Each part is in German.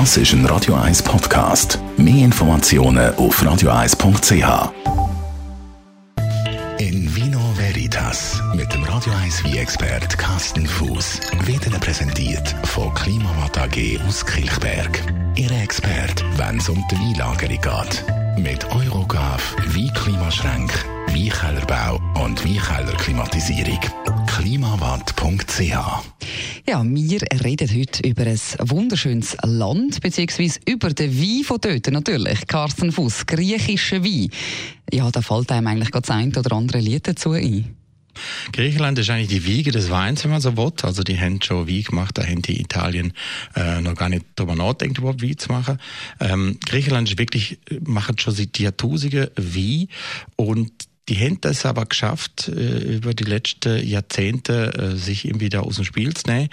Das ist ein Radio 1 Podcast. Mehr Informationen auf radio1.ch. In Vino Veritas mit dem Radio 1 wie expert Carsten Fuß wird Ihnen präsentiert von Klimawatt AG aus Kilchberg. Ihre Expert, wenn es um die Weinlagerung geht. Mit Eurogav, Weinklimaschränk, Weinkellerbau und Weinkellerklimatisierung. Klimawatt.ch Ja, wir reden heute über ein wunderschönes Land, beziehungsweise über den Wein von dort natürlich. Carsten Fuss, griechischer Wein. Ja, da fällt einem eigentlich das ein oder andere Lied dazu ein. Griechenland ist eigentlich die Wiege des Weins, wenn man so will. Also die haben schon Wein gemacht, da haben die Italien äh, noch gar nicht drüber nachdenkt, überhaupt Wein zu machen. Ähm, Griechenland ist wirklich, macht schon seit Jahrtausenden Wein und die haben das aber geschafft, äh, über die letzten Jahrzehnte äh, sich irgendwie da aus dem Spiel zu nehmen.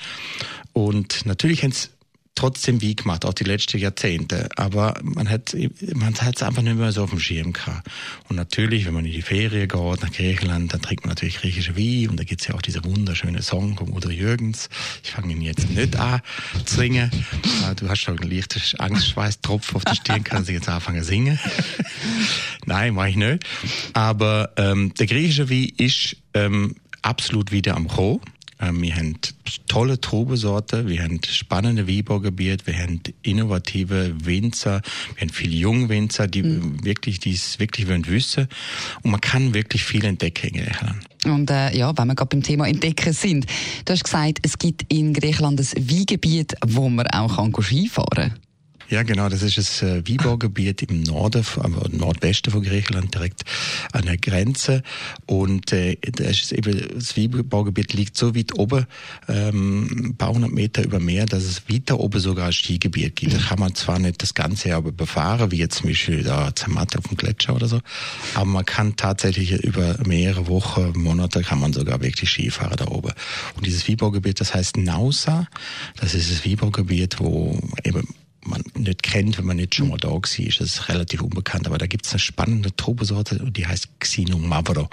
Und natürlich haben sie trotzdem wie gemacht, auch die letzten Jahrzehnte. Aber man hat man hat es einfach nicht mehr so auf dem Schirm gehabt. Und natürlich, wenn man in die Ferien geht, nach Griechenland, dann trinkt man natürlich griechische Wein. Und da gibt's ja auch diese wunderschöne Song von Udo Jürgens. Ich fange ihn jetzt nicht an zu singen. Du hast schon einen leichten Angstschweißtropf auf der Stirn, kannst du jetzt anfangen zu singen. Nein, mache ich nicht. Aber ähm, der griechische Wein ist ähm, absolut wieder am Kommen. Ähm, wir haben tolle Trubesorte, wir haben spannende Weinbaugebiete, wir haben innovative Winzer, wir haben viele junge Winzer, die mhm. wirklich, die es wirklich wollen wissen. Und man kann wirklich viel entdecken in Griechenland. Und äh, ja, wenn wir gerade beim Thema Entdecken sind, du hast gesagt, es gibt in Griechenland ein Weingebiet, wo man auch Skifahren kann. Ja, genau, das ist das äh, Weinbaugebiet im Norden, am Nordwesten von Griechenland, direkt an der Grenze. Und äh, das, ist eben, das Weinbaugebiet liegt so weit oben, ähm, ein paar hundert Meter über Meer, dass es weiter oben sogar ein Skigebiet gibt. Da kann man zwar nicht das ganze Jahr befahren, wie jetzt zum Beispiel da Zermatt auf dem Gletscher oder so, aber man kann tatsächlich über mehrere Wochen, Monate kann man sogar wirklich Skifahren da oben. Und dieses Weinbaugebiet, das heißt Nausa, das ist das Weinbaugebiet, wo eben nicht kennt, wenn man nicht schon mal da war. Ist relativ unbekannt. Aber da gibt es eine spannende Trubesorte und die heißt Xino Mavro.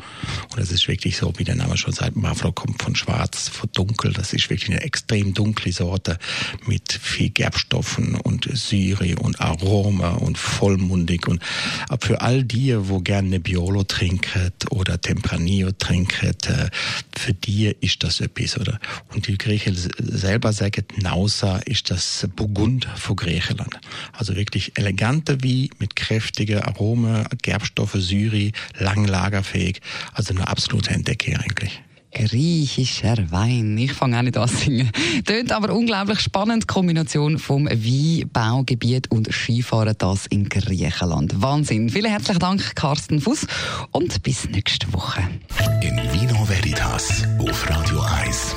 Und das ist wirklich so, wie der Name schon sagt, Mavro kommt von schwarz, von dunkel. Das ist wirklich eine extrem dunkle Sorte mit viel Gerbstoffen und Syre und Aroma und vollmundig. Und für all die, wo gerne Nebbiolo trinken oder Tempranillo trinken, äh, für die ist das etwas, oder? Und die Griechen selber sagen, Nausa ist das Burgund von Griechenland. Also wirklich elegante Wein mit kräftigen Aromen, Gerbstoffe, Syri, lang lagerfähig. Also eine absolute Entdeckung eigentlich. Griechischer Wein. Ich fange auch nicht an zu singen. Tönt aber unglaublich spannend. Kombination vom Weinbaugebiet und Skifahren das in Griechenland. Wahnsinn. Vielen herzlichen Dank, Carsten Fuß. Und bis nächste Woche. In Vino Veritas auf Radio 1.